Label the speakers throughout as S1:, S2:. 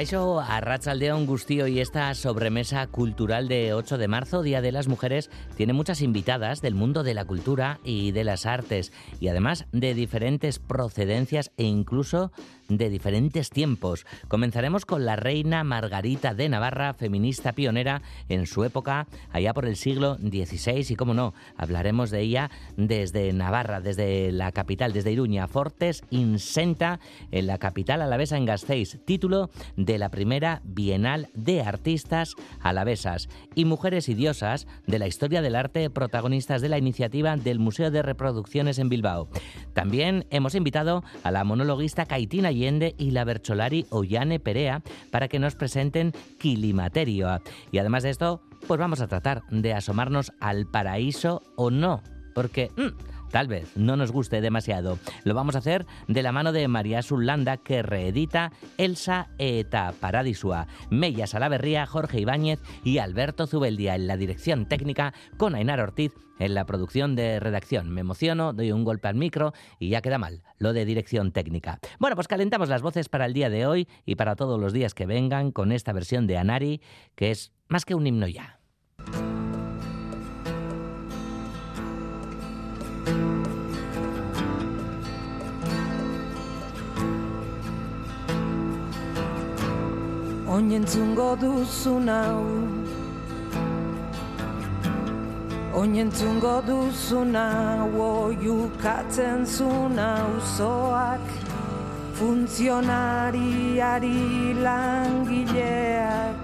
S1: Pacaixo, a Ratzaldeón Gustío y esta sobremesa cultural de 8 de marzo, Día de las Mujeres, tiene muchas invitadas del mundo de la cultura y de las artes y además de diferentes procedencias e incluso de diferentes tiempos. Comenzaremos con la reina Margarita de Navarra, feminista pionera en su época, allá por el siglo XVI, y cómo no, hablaremos de ella desde Navarra, desde la capital, desde Iruña, Fortes Insenta, en la capital alavesa en Gasteiz, título de la primera Bienal de Artistas Alavesas y Mujeres y Diosas de la historia del arte, protagonistas de la iniciativa del Museo de Reproducciones en Bilbao. También hemos invitado a la monologuista Caitina y la Bercholari Ollane Perea para que nos presenten Quilimaterio. Y además de esto, pues vamos a tratar de asomarnos al paraíso o no, porque... Mm, tal vez no nos guste demasiado. Lo vamos a hacer de la mano de María Zulanda, que reedita Elsa eta Paradisua, Mella Salaverría, Jorge Ibáñez y Alberto Zubeldia en la dirección técnica, con Ainar Ortiz en la producción de redacción. Me emociono, doy un golpe al micro y ya queda mal lo de dirección técnica. Bueno, pues calentamos las voces para el día de hoy y para todos los días que vengan con esta versión de Anari, que es más que un himno ya.
S2: Oinentzungo duzu nau. Oinentzungo duzu nau Oiukatzen zu nauzoak Funtzionariari langileak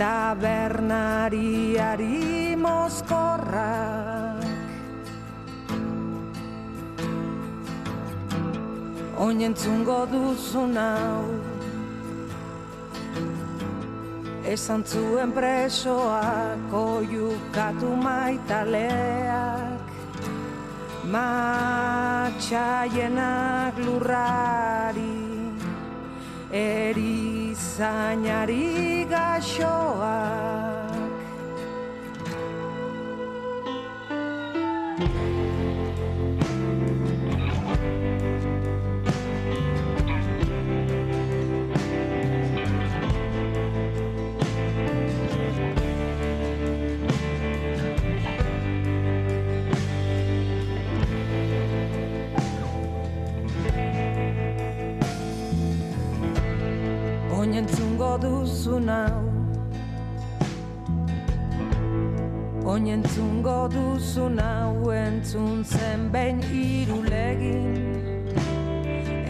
S2: Tabernariari mozkorrak. Oinentzungo duzu nau esan zuen presoak oiukatu maitaleak. Matxaienak lurrari erizainari gaxoak duzu nau. Oinentzungo duzu nau entzun zen behin irulegin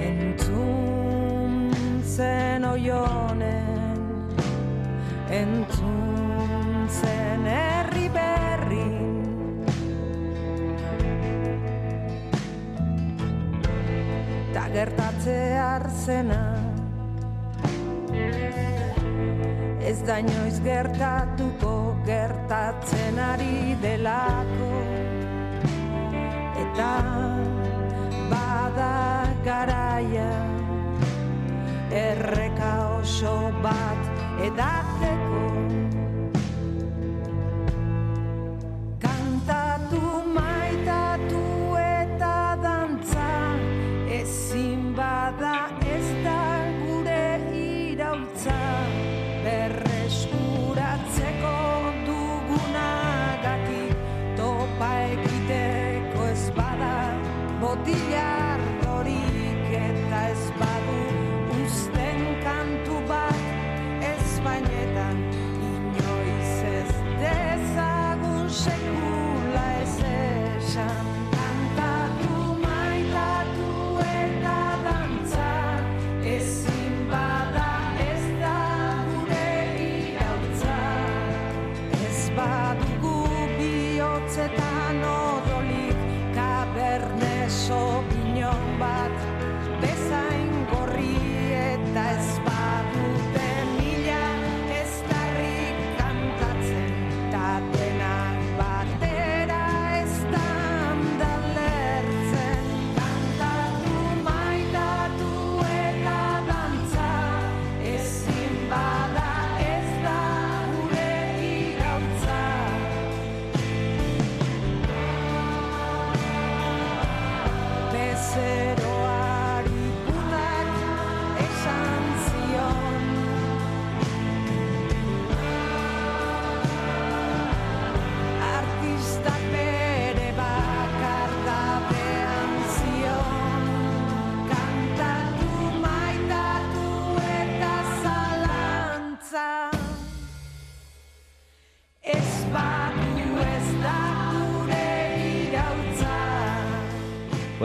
S2: Entzun zen oionen Entzun zen herri berrin. Ta gertatze arzena ez da inoiz gertatuko gertatzen ari delako. Eta bada garaia erreka oso bat edateko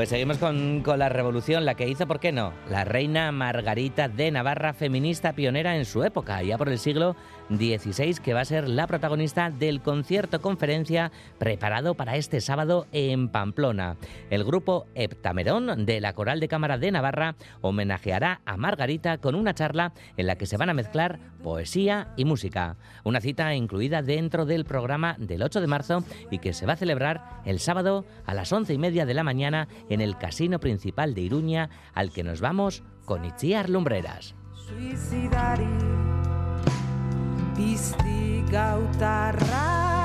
S1: Pues seguimos con, con, la revolución, la que hizo, ¿por qué no? La reina Margarita de Navarra, feminista pionera en su época, ya por el siglo XVI, que va a ser la protagonista del concierto conferencia preparado para este sábado en Pamplona. El grupo Heptamerón de la Coral de Cámara de Navarra homenajeará a Margarita con una charla en la que se van a mezclar poesía y música. Una cita incluida dentro del programa del 8 de marzo y que se va a celebrar el sábado a las once y media de la mañana en el casino principal de Iruña, al que nos vamos con Itziar Lumbreras. bizti gautarra.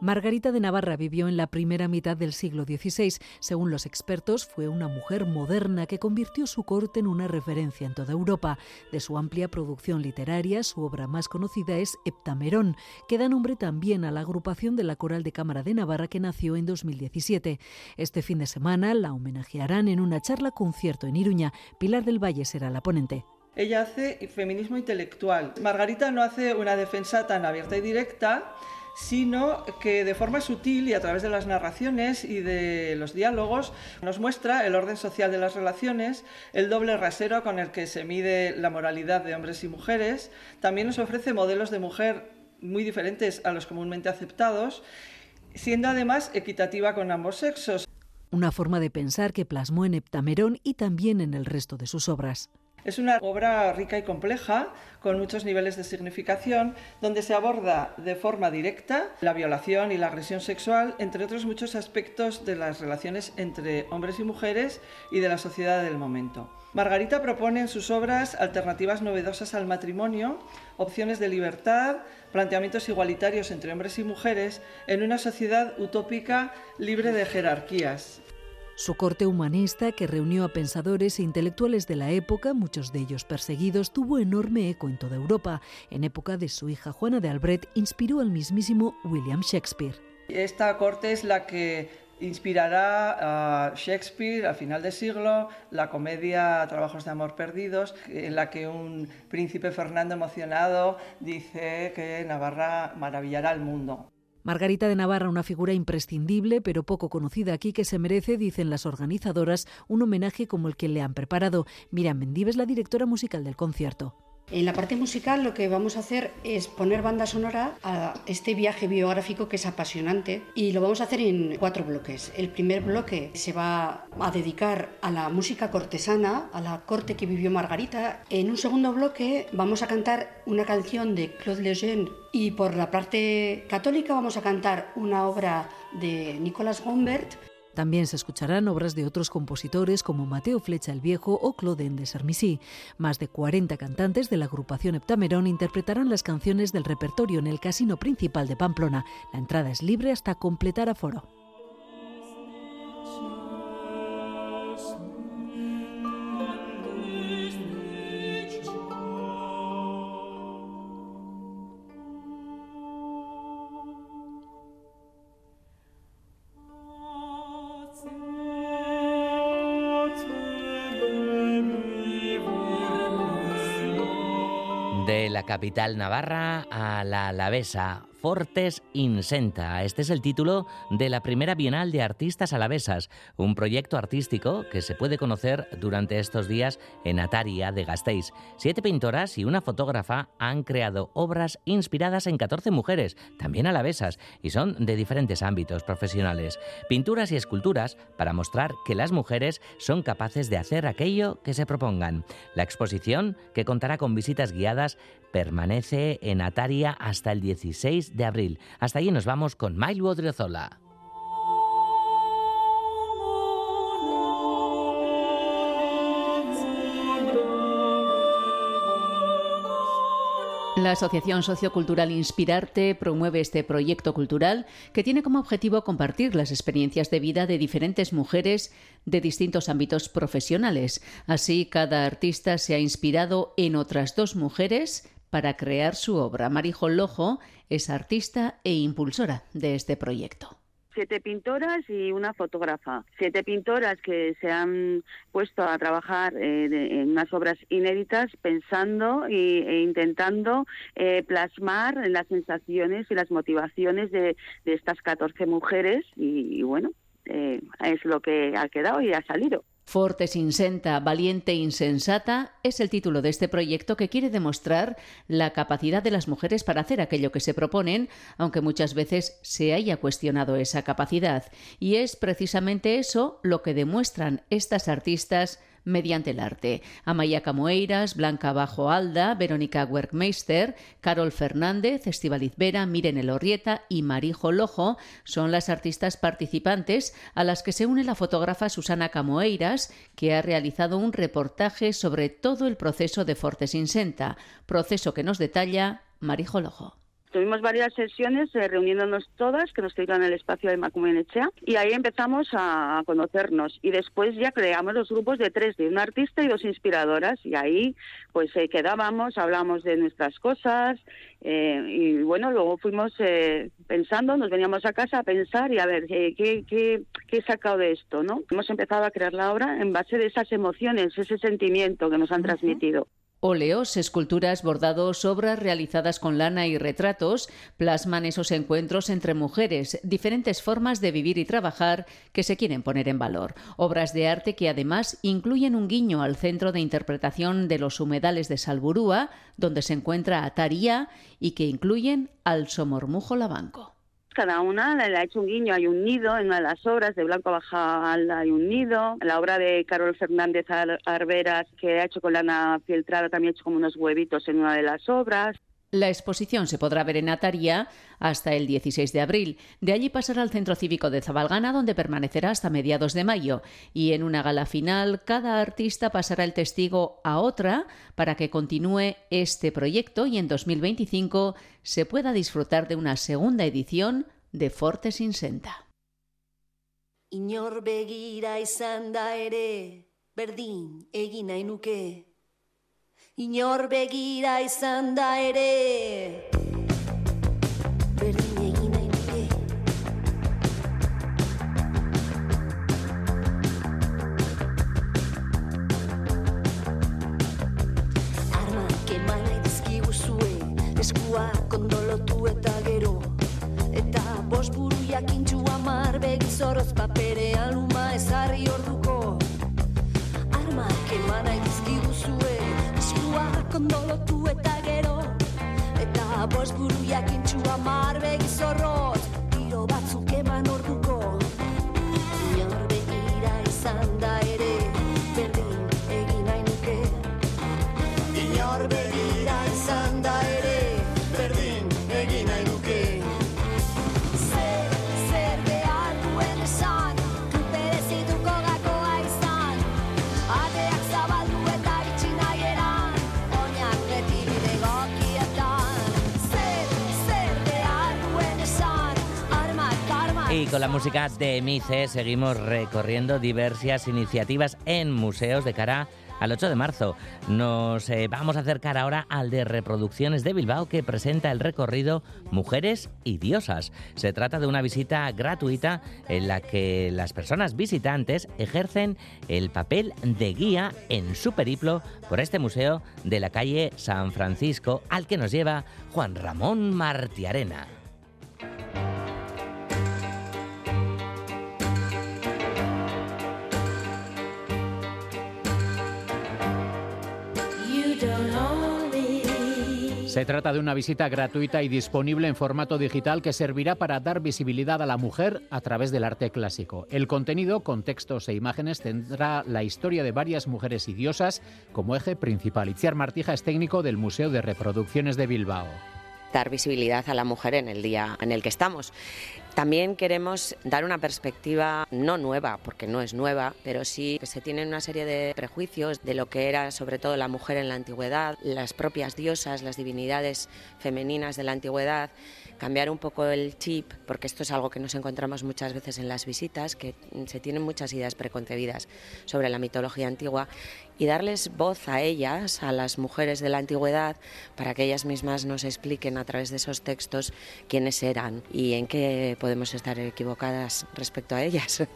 S3: Margarita de Navarra vivió en la primera mitad del siglo XVI. Según los expertos, fue una mujer moderna que convirtió su corte en una referencia en toda Europa. De su amplia producción literaria, su obra más conocida es Heptamerón, que da nombre también a la agrupación de la Coral de Cámara de Navarra que nació en 2017. Este fin de semana la homenajearán en una charla concierto en Iruña. Pilar del Valle será la ponente.
S4: Ella hace feminismo intelectual. Margarita no hace una defensa tan abierta y directa, sino que de forma sutil y a través de las narraciones y de los diálogos nos muestra el orden social de las relaciones, el doble rasero con el que se mide la moralidad de hombres y mujeres, también nos ofrece modelos de mujer muy diferentes a los comúnmente aceptados, siendo además equitativa con ambos sexos.
S3: Una forma de pensar que plasmó en Heptamerón y también en el resto de sus obras.
S4: Es una obra rica y compleja, con muchos niveles de significación, donde se aborda de forma directa la violación y la agresión sexual, entre otros muchos aspectos de las relaciones entre hombres y mujeres y de la sociedad del momento. Margarita propone en sus obras alternativas novedosas al matrimonio, opciones de libertad, planteamientos igualitarios entre hombres y mujeres en una sociedad utópica libre de jerarquías.
S3: Su corte humanista, que reunió a pensadores e intelectuales de la época, muchos de ellos perseguidos, tuvo enorme eco en toda Europa. En época de su hija Juana de Albret, inspiró al mismísimo William Shakespeare.
S4: Esta corte es la que inspirará a Shakespeare al final del siglo, la comedia Trabajos de Amor Perdidos, en la que un príncipe Fernando emocionado dice que Navarra maravillará al mundo.
S3: Margarita de Navarra, una figura imprescindible pero poco conocida aquí que se merece, dicen las organizadoras, un homenaje como el que le han preparado. Miriam Mendives, la directora musical del concierto.
S5: En la parte musical lo que vamos a hacer es poner banda sonora a este viaje biográfico que es apasionante y lo vamos a hacer en cuatro bloques. El primer bloque se va a dedicar a la música cortesana, a la corte que vivió Margarita. En un segundo bloque vamos a cantar una canción de Claude Lejeune y por la parte católica vamos a cantar una obra de Nicolas Gombert
S3: también se escucharán obras de otros compositores como Mateo Flecha el Viejo o Claudin de Sarmisí. Más de 40 cantantes de la agrupación Heptamerón interpretarán las canciones del repertorio en el casino principal de Pamplona. La entrada es libre hasta completar aforo.
S1: Capital navarra a la alavesa, Fortes Insenta. Este es el título de la primera Bienal de Artistas Alavesas, un proyecto artístico que se puede conocer durante estos días en Ataria de Gasteiz. Siete pintoras y una fotógrafa han creado obras inspiradas en 14 mujeres, también alavesas, y son de diferentes ámbitos profesionales. Pinturas y esculturas para mostrar que las mujeres son capaces de hacer aquello que se propongan. La exposición, que contará con visitas guiadas, permanece en Ataria hasta el 16 de abril. Hasta allí nos vamos con Mailo Odriozola.
S6: La Asociación Sociocultural Inspirarte promueve este proyecto cultural que tiene como objetivo compartir las experiencias de vida de diferentes mujeres de distintos ámbitos profesionales. Así, cada artista se ha inspirado en otras dos mujeres para crear su obra. Marijo Lojo es artista e impulsora de este proyecto.
S7: siete pintoras y una fotógrafa. Siete pintoras que se han puesto a trabajar eh, en unas obras inéditas pensando e intentando eh, plasmar las sensaciones y las motivaciones de, estas 14 mujeres y, bueno, eh, es lo que ha quedado y ha salido.
S6: Fortes Insenta, Valiente Insensata es el título de este proyecto que quiere demostrar la capacidad de las mujeres para hacer aquello que se proponen, aunque muchas veces se haya cuestionado esa capacidad. Y es precisamente eso lo que demuestran estas artistas mediante el arte. Amaya Camoeiras, Blanca Bajo Alda, Verónica Werkmeister, Carol Fernández, Estibaliz Vera, Miren Elorrieta y Marijo Lojo son las artistas participantes a las que se une la fotógrafa Susana Camoeiras, que ha realizado un reportaje sobre todo el proceso de Fortes Insenta, proceso que nos detalla Marijo Lojo.
S7: Tuvimos varias sesiones eh, reuniéndonos todas, que nos en el espacio de Macumenechea, y ahí empezamos a, conocernos. Y después ya creamos los grupos de tres, de una artista y dos inspiradoras, y ahí pues eh, quedábamos, hablamos de nuestras cosas, eh, y bueno, luego fuimos pensando, nos veníamos a casa a pensar y a ver qué, qué, qué he sacado de esto, ¿no? Hemos empezado a crear la obra en base de esas emociones, ese sentimiento que nos han transmitido.
S6: Óleos, esculturas, bordados, obras realizadas con lana y retratos plasman esos encuentros entre mujeres, diferentes formas de vivir y trabajar que se quieren poner en valor. Obras de arte que además incluyen un guiño al centro de interpretación de los humedales de Salburúa, donde se encuentra Ataría, y que incluyen al Somormujo Labanco
S7: cada una le ha hecho un guiño. Hay un nido en una de las obras, de Blanco Baja hay un nido. La obra de Carol Fernández Arberas, que ha hecho con lana filtrada, también ha hecho como unos huevitos en una de las obras.
S6: La exposición se podrá ver en Ataría hasta el 16 de abril. De allí pasará al Centro Cívico de Zabalgana, donde permanecerá hasta mediados de mayo. Y en una gala final, cada artista pasará el testigo a otra para que continúe este proyecto y en 2025 se pueda disfrutar de una segunda edición de Fortes Insenta.
S8: inor begira izan da ere nuke inor begira izan da ere. Berdin egin nahi nire Armak eman nahi dizkiguzue Eskuak ondolotu eta gero. Eta bost buru jakintxu amar Begizoroz papere aluma ezarri orduko. Armak eman nahi dizkiguzue kondolotu eta gero. Eta bost buru jakintxu amar begizorrot
S1: con la música de Mice seguimos recorriendo diversas iniciativas en museos de cara al 8 de marzo. Nos eh, vamos a acercar ahora al de reproducciones de Bilbao que presenta el recorrido Mujeres y Diosas. Se trata de una visita gratuita en la que las personas visitantes ejercen el papel de guía en su periplo por este museo de la calle San Francisco al que nos lleva Juan Ramón Martiarena.
S9: Se trata de una visita gratuita y disponible en formato digital que servirá para dar visibilidad a la mujer a través del arte clásico. El contenido, con textos e imágenes, tendrá la historia de varias mujeres y diosas como eje principal. Itziar Martija es técnico del Museo de Reproducciones de Bilbao
S10: dar visibilidad a la mujer en el día en el que estamos. También queremos dar una perspectiva no nueva, porque no es nueva, pero sí que se tienen una serie de prejuicios de lo que era sobre todo la mujer en la antigüedad, las propias diosas, las divinidades femeninas de la antigüedad, cambiar un poco el chip, porque esto es algo que nos encontramos muchas veces en las visitas, que se tienen muchas ideas preconcebidas sobre la mitología antigua, y darles voz a ellas, a las mujeres de la antigüedad, para que ellas mismas nos expliquen a través de esos textos quiénes eran y en qué podemos estar equivocadas respecto a ellas.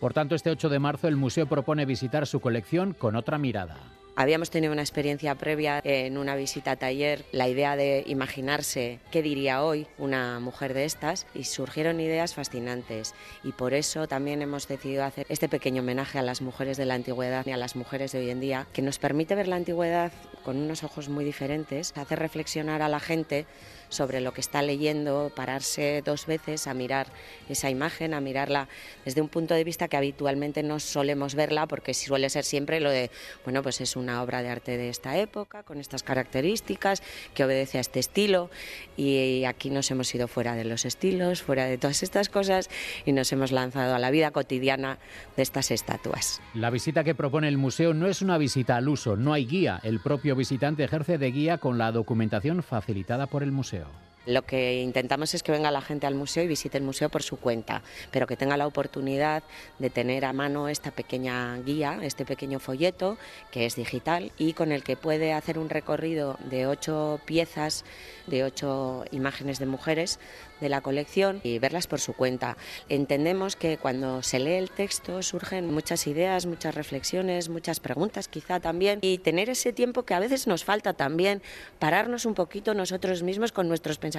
S9: Por tanto, este 8 de marzo el museo propone visitar su colección con otra mirada.
S10: Habíamos tenido una experiencia previa en una visita a taller, la idea de imaginarse qué diría hoy una mujer de estas y surgieron ideas fascinantes. Y por eso también hemos decidido hacer este pequeño homenaje a las mujeres de la antigüedad y a las mujeres de hoy en día, que nos permite ver la antigüedad con unos ojos muy diferentes, hacer reflexionar a la gente sobre lo que está leyendo, pararse dos veces a mirar esa imagen, a mirarla desde un punto de vista que habitualmente no solemos verla, porque suele ser siempre lo de, bueno, pues es una obra de arte de esta época, con estas características, que obedece a este estilo, y aquí nos hemos ido fuera de los estilos, fuera de todas estas cosas, y nos hemos lanzado a la vida cotidiana de estas estatuas.
S9: La visita que propone el museo no es una visita al uso, no hay guía. El propio visitante ejerce de guía con la documentación facilitada por el museo. 주세요.
S10: Lo que intentamos es que venga la gente al museo y visite el museo por su cuenta, pero que tenga la oportunidad de tener a mano esta pequeña guía, este pequeño folleto que es digital y con el que puede hacer un recorrido de ocho piezas, de ocho imágenes de mujeres de la colección y verlas por su cuenta. Entendemos que cuando se lee el texto surgen muchas ideas, muchas reflexiones, muchas preguntas quizá también y tener ese tiempo que a veces nos falta también, pararnos un poquito nosotros mismos con nuestros pensamientos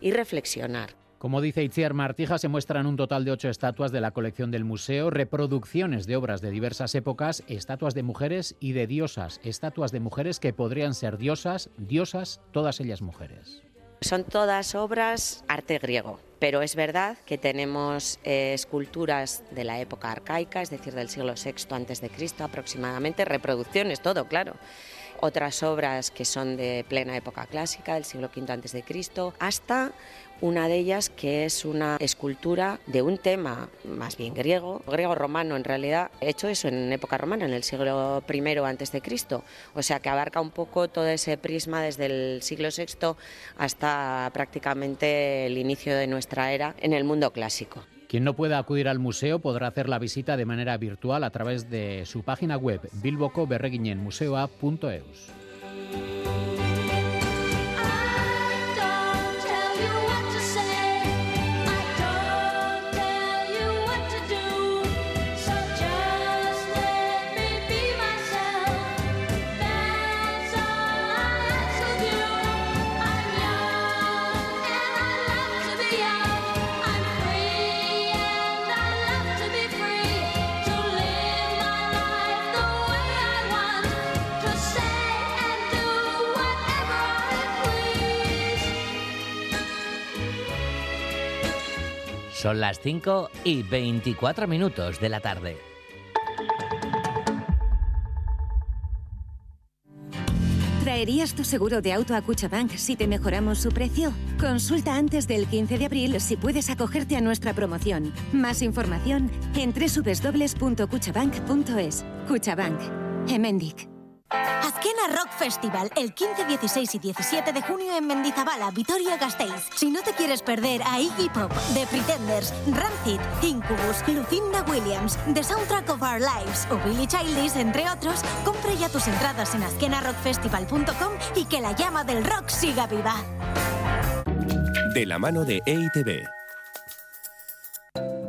S10: y reflexionar.
S9: Como dice Itziar Martija, se muestran un total de ocho estatuas de la colección del museo, reproducciones de obras de diversas épocas, estatuas de mujeres y de diosas, estatuas de mujeres que podrían ser diosas, diosas, todas ellas mujeres.
S10: Son todas obras arte griego, pero es verdad que tenemos eh, esculturas de la época arcaica, es decir, del siglo VI antes de Cristo aproximadamente, reproducciones, todo, claro. Otras obras que son de plena época clásica, del siglo V antes de Cristo, hasta una de ellas que es una escultura de un tema más bien griego, griego-romano en realidad, hecho eso en época romana, en el siglo I antes de Cristo, o sea que abarca un poco todo ese prisma desde el siglo VI hasta prácticamente el inicio de nuestra era en el mundo clásico.
S9: Quien no pueda acudir al museo podrá hacer la visita de manera virtual a través de su página web bilbocoberreguinenmuseoa.eus.
S1: Son las 5 y 24 minutos de la tarde.
S11: ¿Traerías tu seguro de auto a Cuchabank si te mejoramos su precio? Consulta antes del 15 de abril si puedes acogerte a nuestra promoción. Más información en www.cuchabank.es. Cuchabank. Emendic.
S12: Azquena Rock Festival, el 15, 16 y 17 de junio en Mendizabala, Vitoria-Gasteiz. Si no te quieres perder a Iggy Pop, The Pretenders, Rancid, Incubus, Lucinda Williams, The Soundtrack of Our Lives o Billy Childish, entre otros, compra ya tus entradas en azquenarockfestival.com y que la llama del rock siga viva.
S13: De la mano de EITB.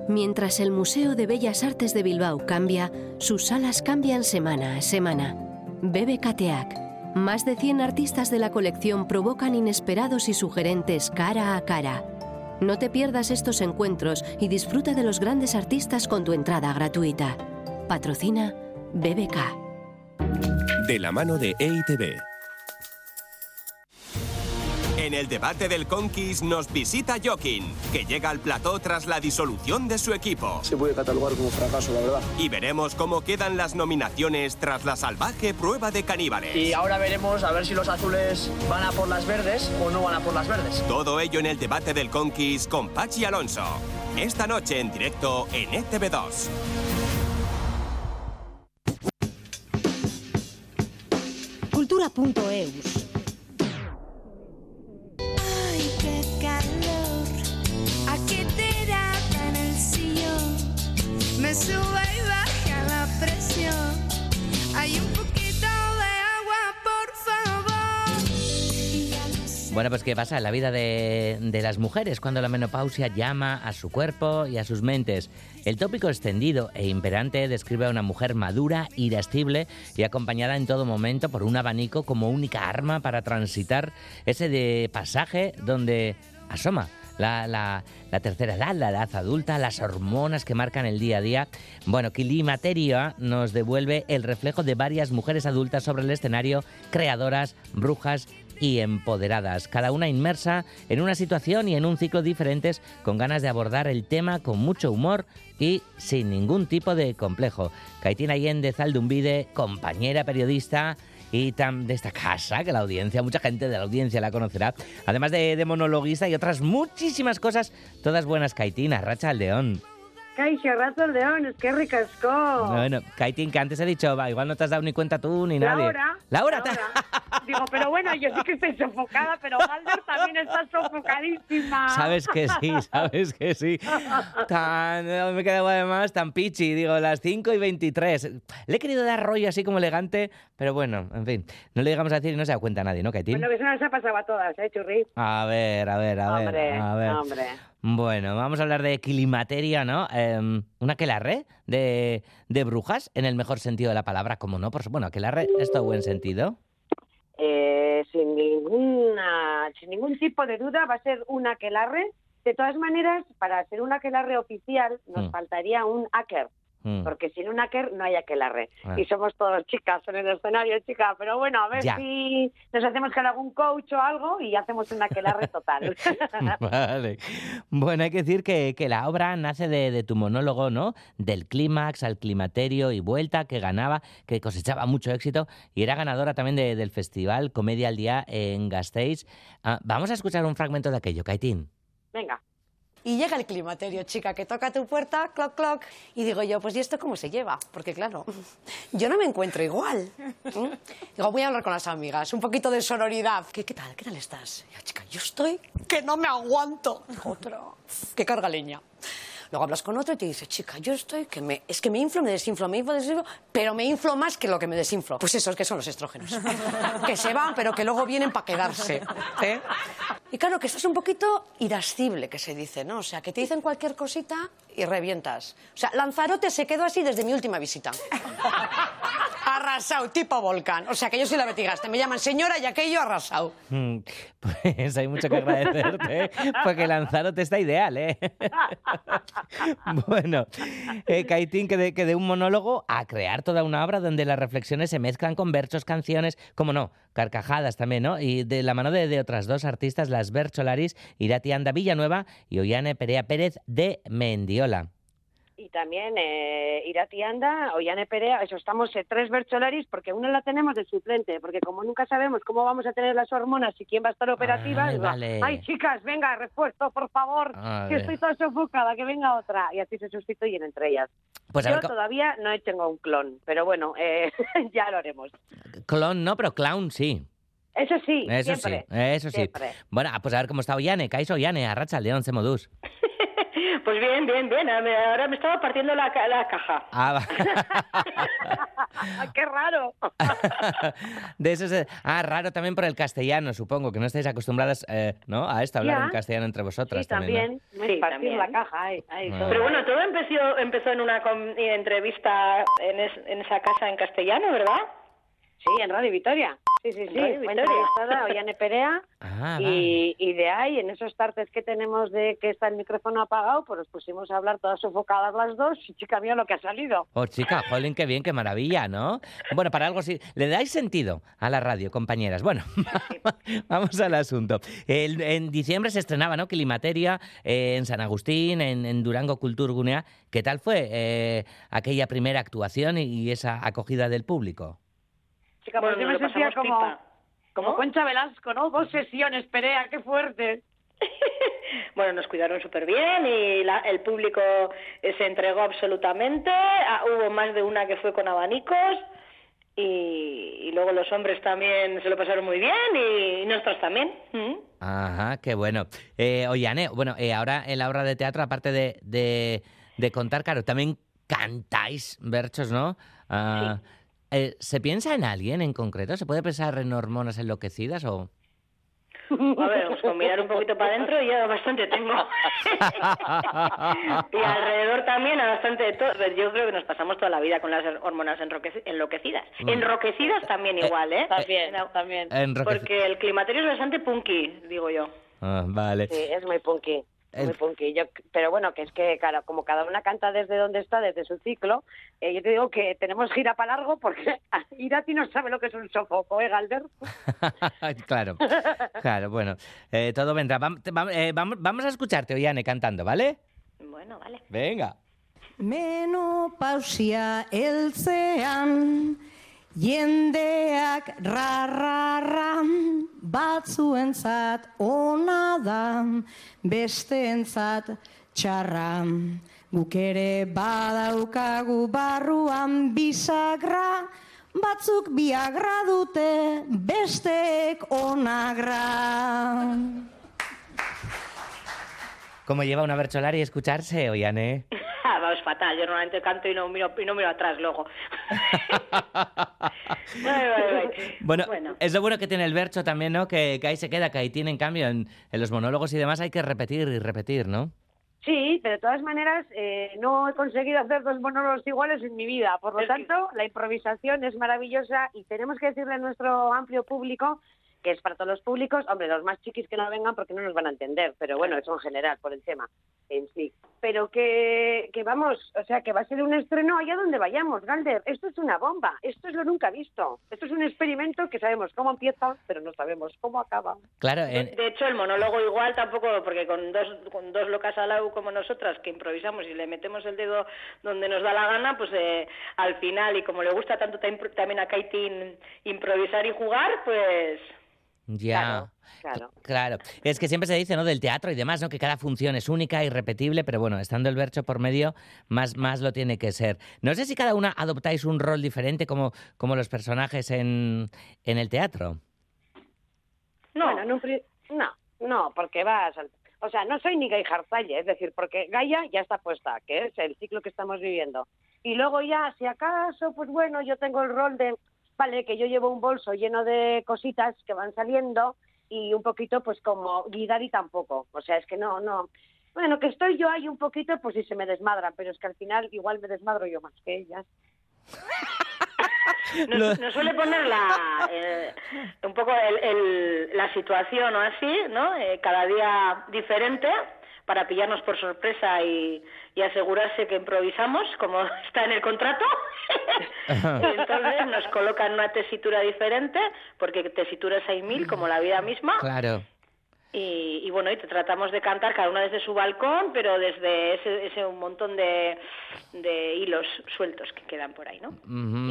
S14: Mientras el Museo de Bellas Artes de Bilbao cambia, sus salas cambian semana a semana. Bebe Cateac. Más de 100 artistas de la colección provocan inesperados y sugerentes cara a cara. No te pierdas estos encuentros y disfruta de los grandes artistas con tu entrada gratuita. Patrocina BBK.
S13: De la mano de EITB. En el debate del Conquist nos visita Jokin, que llega al plató tras la disolución de su equipo.
S15: Se puede catalogar como fracaso, la verdad.
S13: Y veremos cómo quedan las nominaciones tras la salvaje prueba de caníbales.
S15: Y ahora veremos a ver si los azules van a por las verdes o no van a por las verdes.
S13: Todo ello en el debate del Conquist con Pachi Alonso. Esta noche en directo en E ETV2.
S16: Cultura.eus.
S1: Bueno, pues ¿qué pasa en la vida de, de las mujeres cuando la menopausia llama a su cuerpo y a sus mentes? El tópico extendido e imperante describe a una mujer madura, irascible y acompañada en todo momento por un abanico como única arma para transitar ese de pasaje donde asoma la, la- tercera edad, la edad adulta, las hormonas que marcan el día a día. Bueno, Climateria nos devuelve el reflejo de varias mujeres adultas sobre el escenario, creadoras, brujas y empoderadas, cada una inmersa en una situación y en un ciclo diferentes, con ganas de abordar el tema con mucho humor y sin ningún tipo de complejo. Caitina Allende Zaldumbide, compañera periodista, y tan de esta casa, que la audiencia, mucha gente de la audiencia la conocerá, además de, de monologuista y otras muchísimas cosas, todas buenas, Caitina, Racha al
S17: Kaixo, rato el león, es que ricasco.
S1: Bueno, Caitín, que antes he dicho, va, igual no te has dado ni cuenta tú ni nadie.
S17: Laura.
S1: Laura,
S17: Digo, pero bueno, yo sí que estoy sofocada, pero Galder también está sofocadísima.
S1: Sabes que sí, sabes que sí. Tan, me he quedado además tan pichi, digo, las 5 y 23. Le he querido dar rollo así como elegante, pero bueno, en fin, no le llegamos a decir y no se da cuenta nadie, ¿no, Caitín?
S17: Bueno, que eso nos ha pasado a todas, ¿eh, Churri?
S1: A ver, a ver, a ver.
S17: Hombre,
S1: a ver.
S17: hombre.
S1: Bueno, vamos a hablar de climateria, ¿no? Em, una aquelarre de, de brujas, en el mejor sentido de la palabra, como no, por bueno, aquelarre es todo buen sentido.
S17: Eh, sin, ninguna, sin ningún tipo de duda va a ser un aquelarre. De todas maneras, para ser un aquelarre oficial nos
S1: Mm.
S17: faltaría un hacker.
S1: Mm.
S17: Porque sin un hacker no hay aquelarre.
S1: Ah.
S17: Y somos todos chicas en el escenario, chicas. Pero bueno, a ver
S1: Ya.
S17: si nos hacemos con algún coach o algo y hacemos un aquelarre total.
S1: Vale. Bueno, hay que decir que, que la obra nace de, de tu monólogo, ¿no? Del clímax al climaterio y vuelta que ganaba, que cosechaba mucho éxito y era ganadora también de- del festival Comedia al Día en Gasteiz. Ah, vamos a escuchar un fragmento de aquello, Caitín.
S17: Venga.
S18: Y llega el climaterio, chica, que toca tu puerta, cloc, cloc. Y digo yo, pues ¿y esto cómo se lleva? Porque claro, yo no me encuentro igual. ¿Mm? Digo, voy a hablar con las amigas, un poquito de sororidad. ¿Qué, qué tal? ¿Qué tal estás? Y yo, chica, yo estoy que no me aguanto. Otro, que carga leña. Luego hablas con otro y te dice, chica, yo estoy que me, es que me inflo, me desinflo, me inflo, desinflo, pero me inflo más que lo que me desinflo. Pues eso es que son los estrógenos. que se van, pero que luego vienen para quedarse. ¿eh? Y claro, que estás un poquito irascible, que se dice, ¿no? O sea, que te dicen cualquier cosita y revientas. O sea, Lanzarote se quedó así desde mi última visita. arrasado, tipo volcán. O sea, que yo soy la betigaste. Me llaman señora y aquello arrasado.
S1: Mm, Pues hay mucho que agradecerte, porque Lanzarote está ideal, ¿eh? Bueno, eh, Caitín, que de, que de un monólogo a crear toda una obra donde las reflexiones se mezclan con versos, canciones, como no, carcajadas también, ¿no? Y de la mano de, otras dos artistas, las Bercholaris, Irati Anda Villanueva y Ollane Perea Pérez de Mendiola.
S17: Y también eh, Irati Anda, Ollane Perea, eso estamos eh, tres Bercholaris porque una la tenemos de suplente, porque como nunca sabemos cómo vamos a tener las hormonas y quién va a estar operativa,
S1: Ay, vale.
S17: ay chicas, venga, refuerzo, por favor, que estoy toda sofocada, que venga otra. Y así se sustituyen entre ellas.
S1: Pues a
S17: Yo todavía no tengo un clon, pero bueno, eh, ya lo haremos.
S1: clon no, pero clown sí.
S17: Eso sí,
S1: Eso
S17: siempre.
S1: sí, eso sí.
S17: siempre.
S1: Bueno, pues a ver cómo está Ollane, Caiso Ollane, Arracha León, Semodús.
S19: Pues bien, bien, bien. Ahora me estaba partiendo la, ca- la caja.
S1: Ah, va.
S17: ¡Qué raro!
S1: De eso se- Ah, raro también por el castellano, supongo, que no estáis acostumbradas eh, ¿no? a esto, hablar
S19: Ya.
S1: en castellano entre vosotras.
S19: Sí,
S1: también. ¿no?
S19: Sí,
S17: partir
S19: también.
S17: la caja, ay, ay,
S1: Ah.
S19: Pero bueno, todo empezó, empezó en una com- entrevista en, es- en esa casa en castellano, ¿verdad?
S17: Sí, en Radio Victoria. Sí, sí, sí.
S19: Radio
S17: Fue
S19: Vitoria.
S17: entrevistada Ollane Perea
S1: Ah,
S17: y, y de ahí, en esos tartes que tenemos de que está el micrófono apagado, pues nos pusimos a hablar todas sofocadas las dos y chica mía lo que ha salido.
S1: Oh, chica, jolín, qué bien, qué maravilla, ¿no? Bueno, para algo sí. ¿Le dais sentido a la radio, compañeras? Bueno, vamos al asunto. El- en diciembre se estrenaba, ¿no? Climateria eh, en San Agustín, en, en Durango Cultur Gunea. ¿Qué tal fue eh, aquella primera actuación y, y esa acogida del público?
S17: Chica,
S19: Bueno,
S17: pues yo me sentía como,
S19: pipa.
S17: como
S19: ¿No?
S17: Concha Velasco, ¿no? Dos sesiones, Perea, qué fuerte.
S19: Bueno, nos cuidaron súper bien y la- el público eh, se entregó absolutamente. Ah, hubo más de una que fue con abanicos y, y luego los hombres también se lo pasaron muy bien y, nosotros también. Mm.
S1: Ajá, qué bueno. Eh, oye, Ane, bueno, eh, ahora en la obra de teatro, aparte de, de, de contar, claro, también cantáis versos, ¿no? Ah, eh, ¿Se piensa en alguien en concreto? ¿Se puede pensar en hormonas enloquecidas o...?
S19: A ver, pues con mirar un poquito para adentro ya bastante tengo. y alrededor también a bastante de todo. Yo creo que nos pasamos toda la vida con las hormonas enloquecidas.
S1: Mm.
S19: Enroquecidas también igual, ¿eh?
S17: También, también.
S19: Porque el climaterio es bastante punky, digo yo.
S1: Ah, vale.
S17: Sí, es muy punky.
S1: El-
S17: Muy. Yo, pero bueno, que es que, claro, como cada una canta desde donde está, desde su ciclo, eh, yo te digo que tenemos gira para largo porque Irati no sabe lo que es un sofoco, ¿eh, Galder?
S1: claro, claro, bueno, eh, todo vendrá. Vam- te- vam- eh, vamos, vamos a escucharte, Oiane, cantando, ¿vale?
S19: Bueno, vale.
S1: Venga.
S2: Menopausia heltzean jendeak rarrarra batzuentzat ona da besteentzat txarra. Guk ere badaukagu barruan bisagra batzuk biagra dute besteek onagra
S1: ¿Cómo lleva una bercholari escucharse, Oiane?
S19: Ah, vamos fatal. Yo normalmente canto y no miro, y no miro atrás luego.
S1: Bueno,
S19: Bueno.
S1: es lo bueno que tiene el bercho también, ¿no? Que, que ahí se queda, que ahí tiene, en cambio, en, en los monólogos y demás hay que repetir y repetir, ¿no?
S17: Sí, pero de todas maneras eh, no he conseguido hacer dos monólogos iguales en mi vida. Por lo tanto, la improvisación es maravillosa y tenemos que decirle a nuestro amplio público que es para todos los públicos, hombre, los más chiquis que no vengan porque no nos van a entender, pero bueno, eso en general, por el tema en sí. Pero que, que vamos, o sea, que va a ser un estreno allá donde vayamos, Galder. Esto es una bomba, esto es lo nunca visto. Esto es un experimento que sabemos cómo empieza, pero no sabemos cómo acaba.
S1: Claro, en-
S19: De hecho, el monólogo igual tampoco, porque con dos, con dos locas al lado como nosotras que improvisamos y le metemos el dedo donde nos da la gana, pues eh, al final, y como le gusta tanto tam- también a Kaitin improvisar y jugar, pues
S1: ya.
S17: Claro.
S1: Claro, es que siempre se dice, ¿no? Del teatro y demás, ¿no? Que cada función es única, irrepetible, pero bueno, estando el bercho por medio, más, más lo tiene que ser. No sé si cada una adoptáis un rol diferente como, como los personajes en, en el teatro.
S17: No, bueno, en un pri- no, no, porque vas al... O sea, no soy ni Gay es decir, porque Gaia ya está puesta, que es el ciclo que estamos viviendo. Y luego ya, si acaso, pues bueno, yo tengo el rol de, vale, que yo llevo un bolso lleno de cositas que van saliendo y un poquito, pues como Guidari tampoco. O sea, es que no, no. Bueno, que estoy yo ahí un poquito, pues si se me desmadran, pero es que al final igual me desmadro yo más que ellas.
S19: nos, suele poner la, eh, un poco el, el- la situación o así, ¿no? Eh, cada día diferente para pillarnos por sorpresa y, y asegurarse que improvisamos, como está en el contrato. y entonces nos colocan una tesitura diferente, porque tesituras hay mil, como la vida misma.
S1: Claro.
S19: Y, y bueno, y te tratamos de cantar cada una desde su balcón, pero desde ese, ese un montón de, de hilos sueltos que quedan por ahí, ¿no?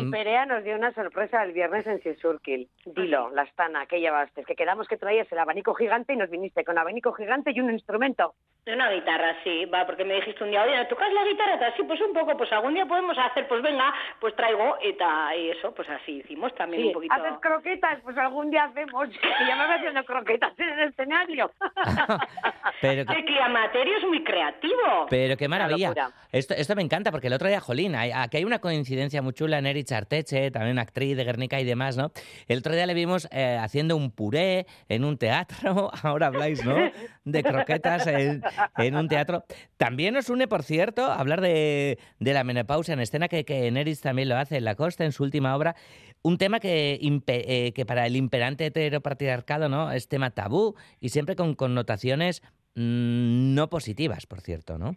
S17: Y Perea nos dio una sorpresa el viernes en Sisurkil. Dilo, la estana que llevaste, que quedamos que traías el abanico gigante y nos viniste con abanico gigante y un instrumento.
S19: Una guitarra, sí, va, porque me dijiste un día, oye, ¿tocas la guitarra? Sí, pues un poco, pues algún día podemos hacer, pues venga, pues traigo y, ta, y eso, pues así hicimos también
S17: Sí,
S19: un poquito.
S17: haces croquetas, pues algún día hacemos. Que ya me vas haciendo croquetas en el escenario.
S1: Pero que-
S19: El es muy creativo.
S1: Pero qué maravilla. Esto, esto me encanta, porque el otro día, Jolín, hay- aquí hay una coincidencia muy chula en Erich Arteche, también actriz de Guernica y demás, ¿no? El otro día le vimos eh, haciendo un puré en un teatro, ahora habláis, ¿no? De croquetas en, en un teatro. También nos une, por cierto, hablar de, de la menopausia en escena, que, que Nerich también lo hace en La Costa, en su última obra. Un tema que, eh, que para el imperante heteropatriarcado, ¿no? Es tema tabú y siempre con connotaciones mm, no positivas, por cierto, ¿no?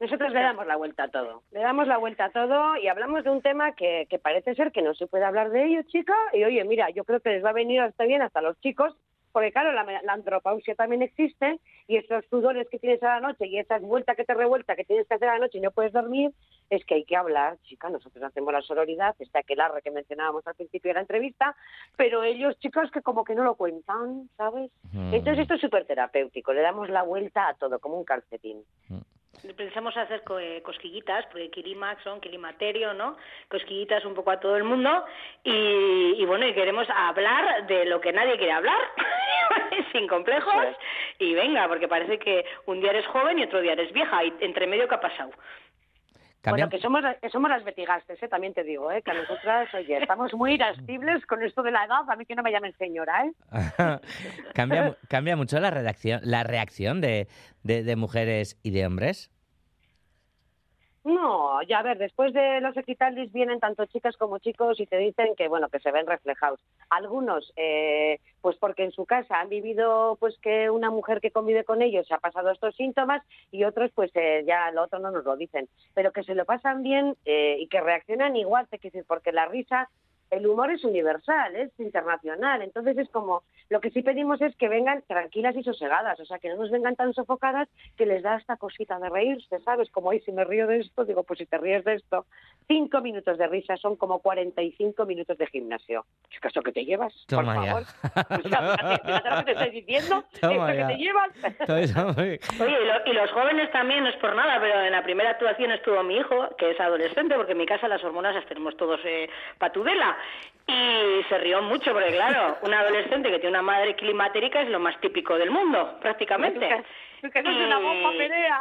S17: Nosotros le damos la vuelta a todo. Le damos la vuelta a todo y hablamos de un tema que, que parece ser que no se puede hablar de ello, chica. Y oye, mira, yo creo que les va a venir hasta bien hasta los chicos, porque claro, la, la andropausia también existe y esos sudores que tienes a la noche y esa vuelta que te revuelta que tienes que hacer a la noche y no puedes dormir, es que hay que hablar, chica. Nosotros hacemos la sororidad, está aquel arre que mencionábamos al principio de la entrevista, pero ellos, chicos, que como que no lo cuentan, ¿sabes?
S19: Mm.
S17: Entonces esto es súper terapéutico, le damos la vuelta a todo, como un calcetín.
S19: Pensamos hacer eh, cosquillitas, porque Kirimax son Kilimaterio, ¿no? Cosquillitas un poco a todo el mundo. Y, y bueno, y queremos hablar de lo que nadie quiere hablar, sin complejos. Y venga, porque parece que un día eres joven y otro día eres vieja. Y entre medio, ¿qué ha pasado?
S17: Bueno, que somos, que somos las betigastes, ¿eh? también te digo, ¿eh? que nosotras, oye, estamos muy irascibles con esto de la edad, a mí que no me llamen señora, ¿eh?
S1: cambia, cambia mucho la redacción, la reacción de, de- de mujeres y de hombres.
S17: No, ya a ver, después de los equitalis vienen tanto chicas como chicos y te dicen que, bueno, que se ven reflejados. Algunos, eh, pues porque en su casa han vivido, pues que una mujer que convive con ellos ha pasado estos síntomas y otros, pues eh, ya lo otro no nos lo dicen. Pero que se lo pasan bien eh, y que reaccionan igual, te quiero decir, porque la risa, el humor es universal, es internacional. Entonces es como, lo que sí pedimos es que vengan tranquilas y sosegadas, o sea, que no nos vengan tan sofocadas que les da esta cosita de reírse, ¿sabes? Como, hoy si me río de esto, digo, pues si te ríes de esto, cinco minutos de risa son como 45 minutos de gimnasio. ¿Es caso que te llevas? Por
S1: Toma ya.
S17: favor. O sea, lo que te estoy diciendo,
S1: Toma
S17: que te llevas.
S19: Oye, y, lo- y los jóvenes también, no es por nada, pero en la primera actuación estuvo mi hijo, que es adolescente, porque en mi casa las hormonas las tenemos todos eh, patudela. Y se rió mucho, porque claro, un adolescente que tiene una madre climatérica es lo más típico del mundo, prácticamente.
S17: Que una bomba, Perea.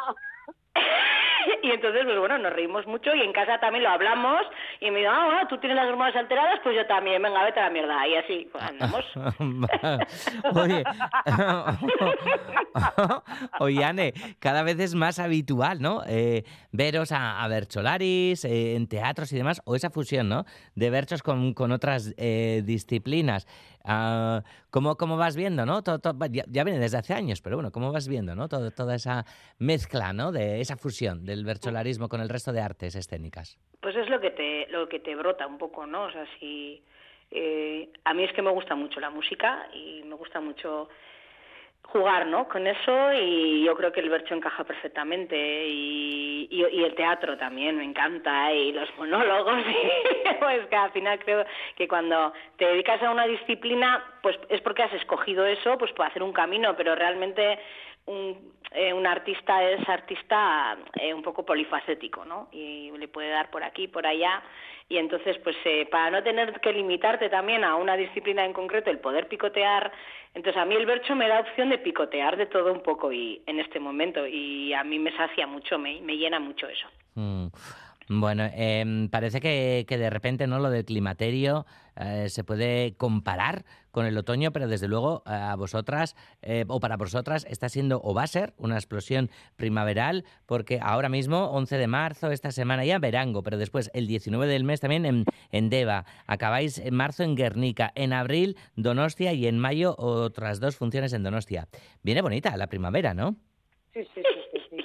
S19: y entonces, pues bueno, nos reímos mucho y en casa también lo hablamos y me dijo, ah, bueno, tú tienes las hormonas alteradas, pues yo también, venga, vete a la mierda. Y así, pues andamos.
S1: Oye, oye, Ane, cada vez es más habitual, ¿no? Eh, veros a, a Bercholaris, eh, en teatros y demás, o esa fusión, ¿no? De Berchos con, con otras eh, disciplinas. Ah, ¿cómo, ¿Cómo vas viendo, no? Todo- ya viene desde hace años, pero bueno, ¿cómo vas viendo, no? Todo- toda esa mezcla, ¿no? De esa fusión del bercholarismo con el resto de artes escénicas.
S19: Pues es lo que te, lo que te brota un poco, ¿no? O sea, si... eh, a mí es que me gusta mucho la música y me gusta mucho jugar, ¿no? Con eso y yo creo que el bercho encaja perfectamente y, y, y el teatro también me encanta y los monólogos y pues que al final creo que cuando te dedicas a una disciplina pues es porque has escogido eso pues para hacer un camino pero realmente un, eh, un artista es artista eh, un poco polifacético, ¿no? Y le puede dar por aquí, por allá. Y entonces, pues eh, para no tener que limitarte también a una disciplina en concreto, el poder picotear, entonces a mí el bercho me da opción de picotear de todo un poco y en este momento y a mí me sacia mucho, me, me llena mucho eso.
S1: Mm. Bueno, em, parece que, que de repente no lo del climaterio eh, se puede comparar con el otoño, pero desde luego eh, a vosotras eh, o para vosotras está siendo o va a ser una explosión primaveral, porque ahora mismo, 11 de marzo, esta semana ya verango, pero después el 19 del mes también en, en Deva, acabáis en marzo en Guernica, en abril Donostia y en mayo otras dos funciones en Donostia. Viene bonita la primavera, ¿no?
S17: Sí, sí,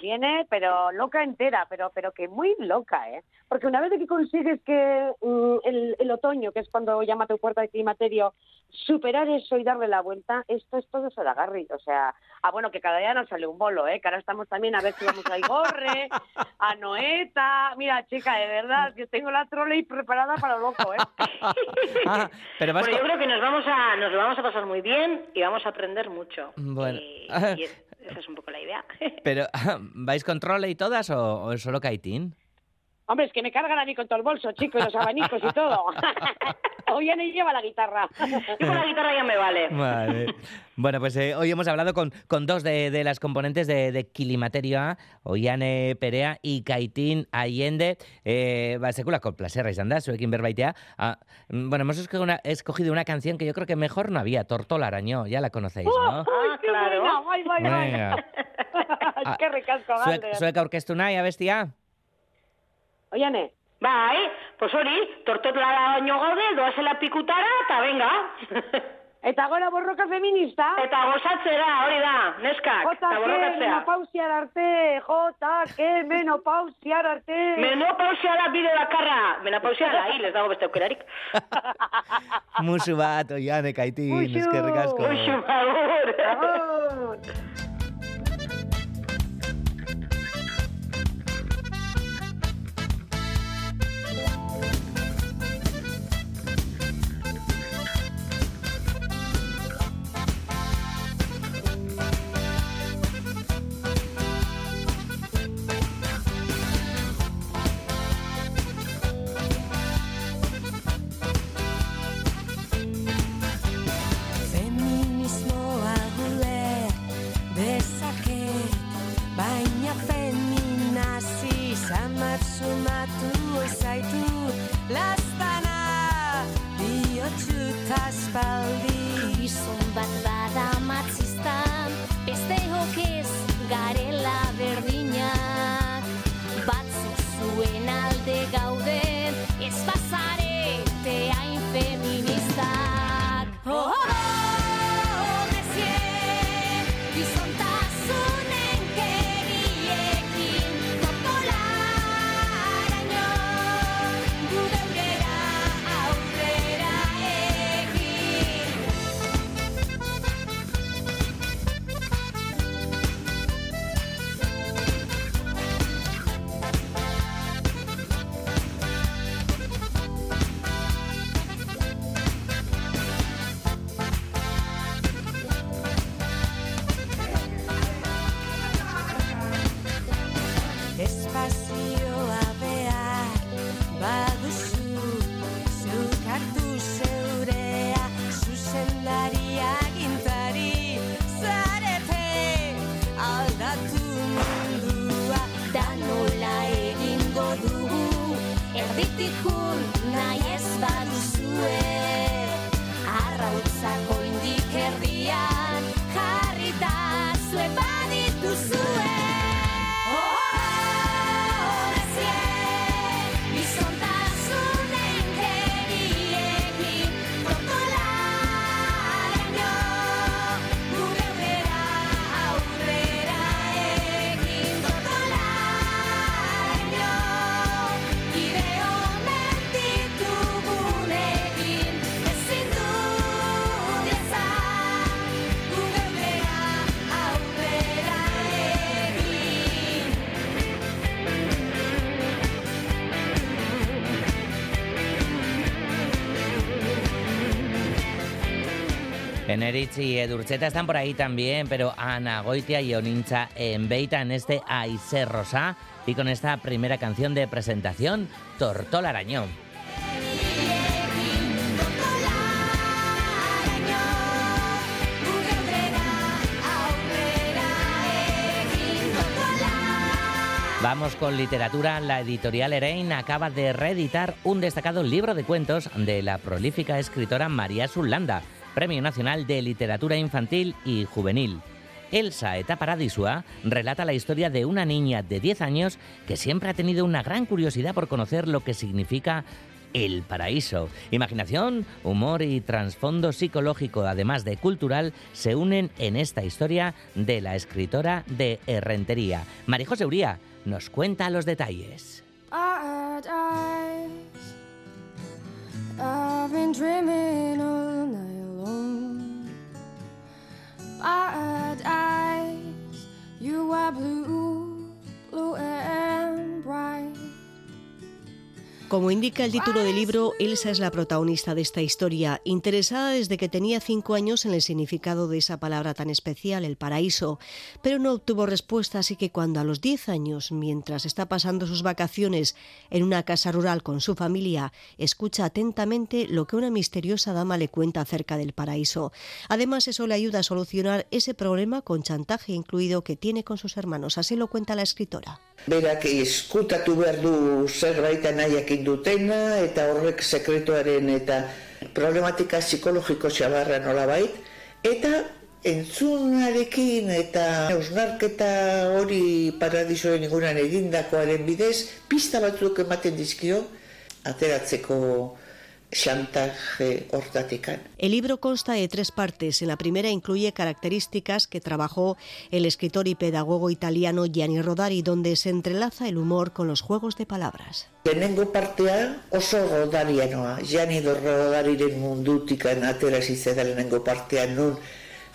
S17: viene, pero loca entera, pero, pero que muy loca, ¿eh? Porque una vez que consigues que mm, el, el otoño, que es cuando llama tu puerta de climaterio, superar eso y darle la vuelta, esto es todo Saragarri. O sea, ah, bueno, que cada día nos sale un bolo, ¿eh? Que ahora estamos también a ver si vamos a Igorre, a Noeta. Mira, chica, de verdad, yo tengo la trole preparada para lo loco, ¿eh?
S1: Ah, pero vas
S19: Bueno, yo creo que nos vamos a nos lo vamos a pasar muy bien y vamos a aprender mucho.
S1: Bueno.
S19: Y, y es- esa es un poco la idea.
S1: Pero, ¿vais con trole y todas o, o solo kaitín?
S17: Hombre, es que me cargan a mí con todo el bolso, chicos, y los abanicos y todo. Hoy ya ni lleva la guitarra.
S19: Y con la guitarra ya me vale.
S1: Vale. Bueno, pues eh, hoy hemos hablado con, con dos de, de las componentes de, de Kilimaterio A, Oiane Perea y Kaitín Allende. Eh, ba, sekulako placerra izan da, zuekin berbaitea. Ah, mm, bueno, hemos escogido una, escogido una canción que yo creo que mejor no había, Tortolaraño, ya la conocéis, ¿no?
S17: ¡Ay, qué buena! ¡Ay, ay, ay!
S1: Venga.
S17: Ay, ¡Qué ricasco,
S1: Zuek, zuek aurkeztu nahi, abestia?
S17: Oiane.
S19: Bai, pues hori, tortotlara baino gaude, doazela pikutara, eta venga.
S17: Eta gora borroka feminista.
S19: Eta gozatzera, hori da, neskak, eta
S17: JK
S19: borrokatzea.
S17: menopausiar arte, JK menopausiar arte.
S19: Menopausia da bide bakarra. Menopausia da, hil, ez dago beste aukerarik.
S1: Musu bat, Oiane, Kaitín, eskerrik asko.
S19: Muxu, agur.
S8: bat
S20: sumatu zaitu Lastana, bihotxu taspaldi
S1: Eneritz y Edurcheta están por ahí también, pero Ana Goitia y Onincha en Beita en este Aise Rosa y con esta primera canción de presentación, Tortola Arañón. Vamos con literatura. La editorial Erein acaba de reeditar un destacado libro de cuentos de la prolífica escritora María Zulanda, Premio Nacional de Literatura Infantil y Juvenil. Elsa Eta Paradisua relata la historia de una niña de 10 años que siempre ha tenido una gran curiosidad por conocer lo que significa el paraíso. Imaginación, humor y trasfondo psicológico, además de cultural, se unen en esta historia de la escritora de Errentería. María José Uría nos cuenta los detalles.
S21: Long. Paradise. You are blue, blue and bright.
S22: Como indica el título del libro, Elsa es la protagonista de esta historia, interesada desde que tenía cinco años en el significado de esa palabra tan especial, el paraíso, pero no obtuvo respuesta, así que cuando a los 10 años, mientras está pasando sus vacaciones en una casa rural con su familia, escucha atentamente lo que una misteriosa dama le cuenta acerca del paraíso. Además, eso le ayuda a solucionar ese problema con chantaje incluido que tiene con sus hermanos. Así lo cuenta la escritora.
S23: Berak eskutatu behar du nahiakin dutena eta horrek sekretuaren eta problematika psikologiko xabarra nolabait. Eta entzunarekin eta eusnarketa hori paradisoen inguran egindakoaren bidez pista batzuk ematen dizkio ateratzeko chantaje hortatikan.
S22: El libro consta de tres partes. En la primera incluye características que trabajó el escritor y pedagogo italiano Gianni Rodari, donde se entrelaza el humor con los juegos de palabras.
S23: Lehenengo partea oso rodarianoa. Gianni Rodariren mundutik aterasi zeda lehenengo partea nun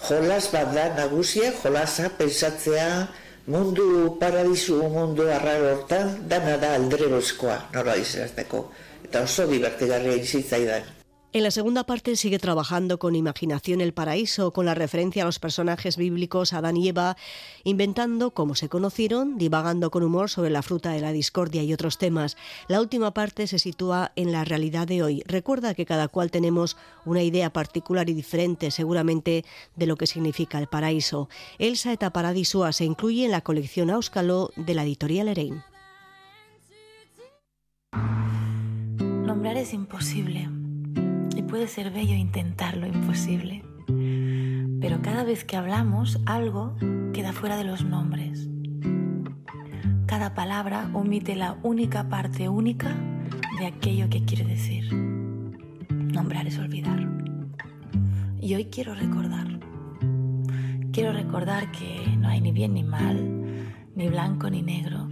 S23: jolas bat da nagusia, jolasa pensatzea mundu paradisu mundu arraro hortan dana da aldrebozkoa, nola izateko.
S22: En la segunda parte sigue trabajando con Imaginación el Paraíso, con la referencia a los personajes bíblicos Adán y Eva, inventando cómo se conocieron, divagando con humor sobre la fruta de la discordia y otros temas. La última parte se sitúa en la realidad de hoy. Recuerda que cada cual tenemos una idea particular y diferente, seguramente, de lo que significa el paraíso. Elsa eta Paradisua se incluye en la colección Áuscalo de la editorial Erein.
S24: Nombrar es imposible y puede ser bello intentar lo imposible. Pero cada vez que hablamos, algo queda fuera de los nombres. Cada palabra omite la única parte única de aquello que quiere decir. Nombrar es olvidar. Y hoy quiero recordar. Quiero recordar que no hay ni bien ni mal, ni blanco ni negro,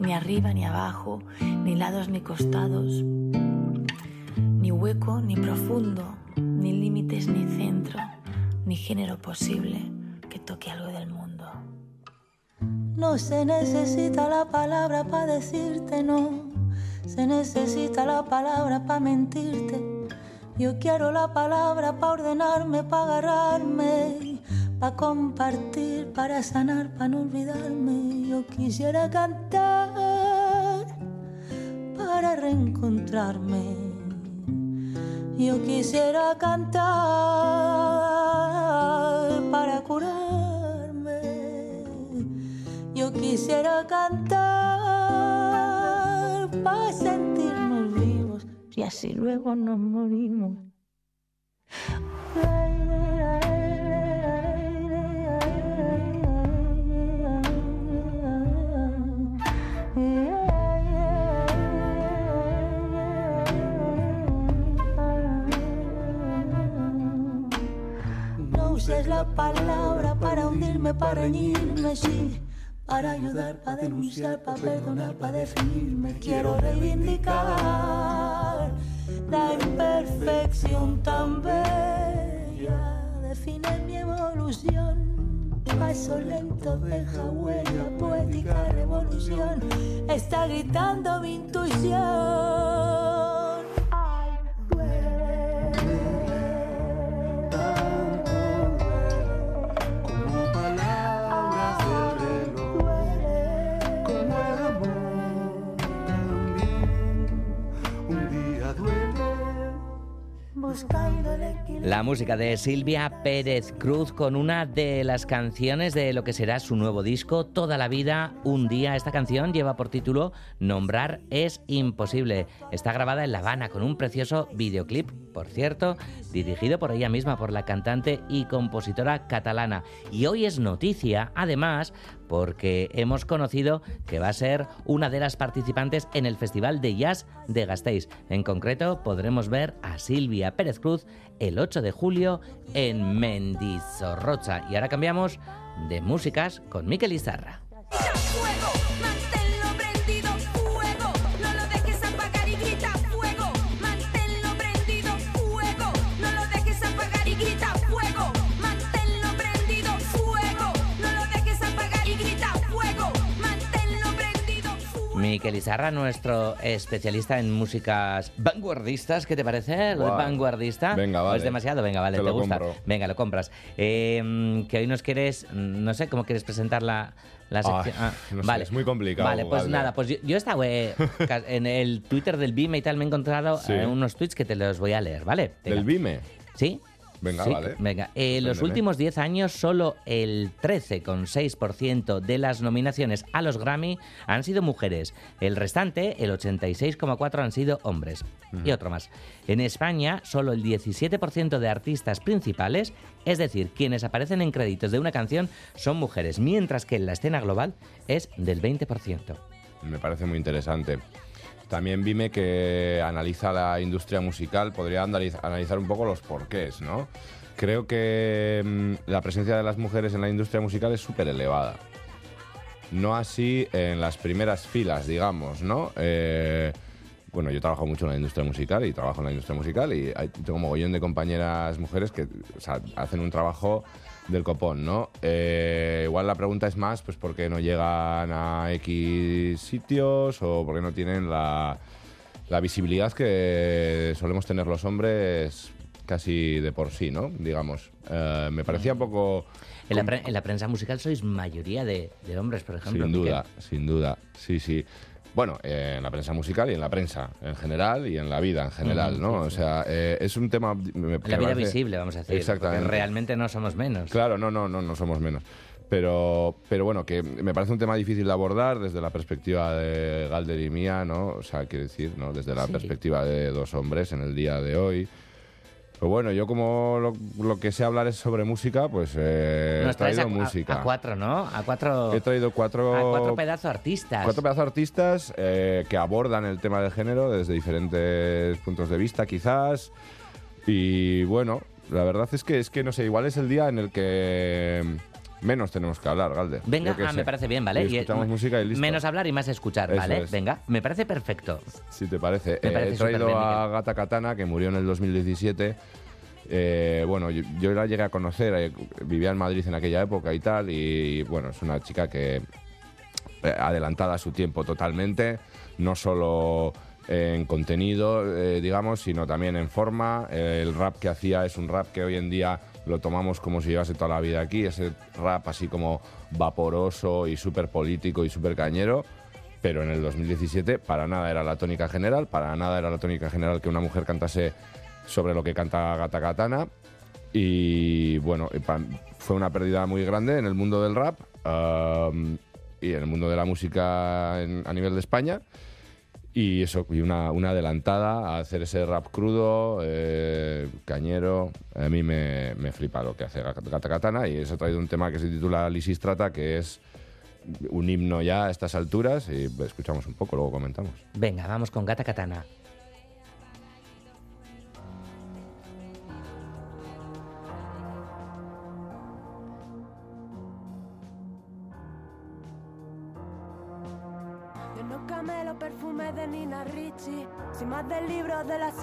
S24: ni arriba ni abajo, ni lados ni costados, hueco ni profundo, ni límites ni centro, ni género posible que toque algo del mundo.
S25: No se necesita la palabra para decirte no, se necesita la palabra para mentirte. Yo quiero la palabra para ordenarme, para agarrarme, para compartir, para sanar, para no olvidarme. Yo quisiera cantar para reencontrarme. Yo quisiera cantar para curarme. Yo quisiera cantar para sentirnos vivos y así luego nos morimos. Palabra para hundirme, para reñirme, sí. Para ayudar, para denunciar, para perdonar, para definirme. Quiero reivindicar la imperfección tan bella. Define mi evolución. Paso lento deja huella, poética revolución. Está gritando mi intuición.
S1: La música de Silvia Pérez Cruz con una de las canciones de lo que será su nuevo disco, Toda la vida, un día. Esta canción lleva por título Nombrar es imposible. Está grabada en La Habana con un precioso videoclip, por cierto, dirigido por ella misma, por la cantante y compositora catalana. Y hoy es noticia, además, porque hemos conocido que va a ser una de las participantes en el Festival de Jazz de Gasteiz. En concreto, podremos ver a Silvia Pérez Cruz el 8 de julio en Mendizorrocha. Y ahora cambiamos de músicas con Miquel Izarra. Miquel Izarra, nuestro especialista en músicas vanguardistas, ¿qué te parece? ¿Lo de
S26: Guau.
S1: vanguardista?
S26: Venga,
S1: ¿O
S26: vale.
S1: es demasiado? Venga, vale,
S26: Te
S1: te,
S26: lo
S1: gusta.
S26: compro.
S1: Venga, lo compras. Eh, que hoy nos quieres, no sé, ¿cómo quieres presentar la, sección? Ah,
S26: no sé,
S1: vale.
S26: es muy complicado,
S1: Vale, pues
S26: Galder.
S1: nada, pues yo, yo he estado eh, ca- en el Twitter del BIME y tal, me he encontrado
S26: Sí.
S1: eh, unos tweets que te los voy a leer, ¿vale? Venga.
S26: ¿Del BIME?
S1: ¿Sí?
S26: Venga,
S1: Sí,
S26: vale.
S1: Venga, eh, los últimos 10 años, solo el 13,6% de las nominaciones a los Grammy han sido mujeres. El restante, el 86,4%, han sido hombres. Y otro más. En España, solo el 17% de artistas principales, es decir, quienes aparecen en créditos de una canción, son mujeres, mientras que en la escena global es del 20%.
S26: Me parece muy interesante. También Vime que analiza la industria musical, podría analiz- analizar un poco los porqués, ¿no? Creo que mm, la presencia de las mujeres en la industria musical es súper elevada. No así en las primeras filas, digamos, ¿no? Eh, bueno, yo trabajo mucho en la industria musical y trabajo en la industria musical y hay- tengo mogollón de compañeras mujeres que hacen un trabajo del copón, ¿no? Eh, igual la pregunta es más, pues, ¿por qué no llegan a X sitios o por qué no tienen la, la visibilidad que solemos tener los hombres casi de por sí, ¿no? Digamos. Eh, me parecía un poco...
S1: En la, pre- en la prensa musical sois mayoría de, de hombres, por ejemplo.
S26: Sin
S1: Miquel.
S26: duda, sin duda. Sí, sí. Bueno, eh, en la prensa musical y en la prensa en general y en la vida en general, ¿no? O sea, eh, es un tema... me-
S1: La vida
S26: parece-
S1: visible, vamos a decir.
S26: Exactamente.
S1: Realmente no somos menos.
S26: Claro, no, no, no, no somos menos. Pero, pero bueno, que me parece un tema difícil de abordar desde la perspectiva de Galder y mía, ¿no? O sea, quiero decir, ¿no? Desde la
S1: Sí.
S26: perspectiva de dos hombres en el día de hoy. Pero bueno, yo como lo, lo que sé hablar es sobre música, pues eh, he
S1: Nos
S26: traído
S1: a,
S26: música.
S1: a cuatro, ¿no? A cuatro,
S26: He traído cuatro,
S1: a cuatro pedazos artistas.
S26: Cuatro pedazos artistas eh, que abordan el tema del género desde diferentes puntos de vista, quizás. Y bueno, la verdad es que es que no sé, igual es el día en el que menos tenemos que hablar, Galder.
S1: Venga, ah, me parece bien, ¿vale?
S26: Y
S1: Y,
S26: escuchamos música y listo.
S1: Menos hablar y más escuchar,
S26: Eso
S1: ¿vale?
S26: es.
S1: Venga, me parece perfecto.
S26: Si te parece.
S1: Me
S26: Eh,
S1: parece
S26: he traído a Gata Katana, que murió en el 2017. Eh, bueno, yo, yo la llegué a conocer, eh, vivía en Madrid en aquella época y tal, y bueno, es una chica que eh, adelantada a su tiempo totalmente, no solo en contenido, eh, digamos, sino también en forma. Eh, el rap que hacía es un rap que hoy en día lo tomamos como si llevase toda la vida aquí, ese rap así como vaporoso y súper político y súper cañero. Pero en el 2017 para nada era la tónica general, para nada era la tónica general que una mujer cantase sobre lo que canta Gata Katana. Y bueno, fue una pérdida muy grande en el mundo del rap y en el mundo de la música a nivel de España. Y eso, y una, una adelantada a hacer ese rap crudo, eh, cañero. A mí me, me flipa lo que hace Gata Katana y eso ha traído un tema que se titula Lisistrata, que es un himno ya a estas alturas y escuchamos un poco, luego comentamos.
S1: Venga, vamos con Gata Katana.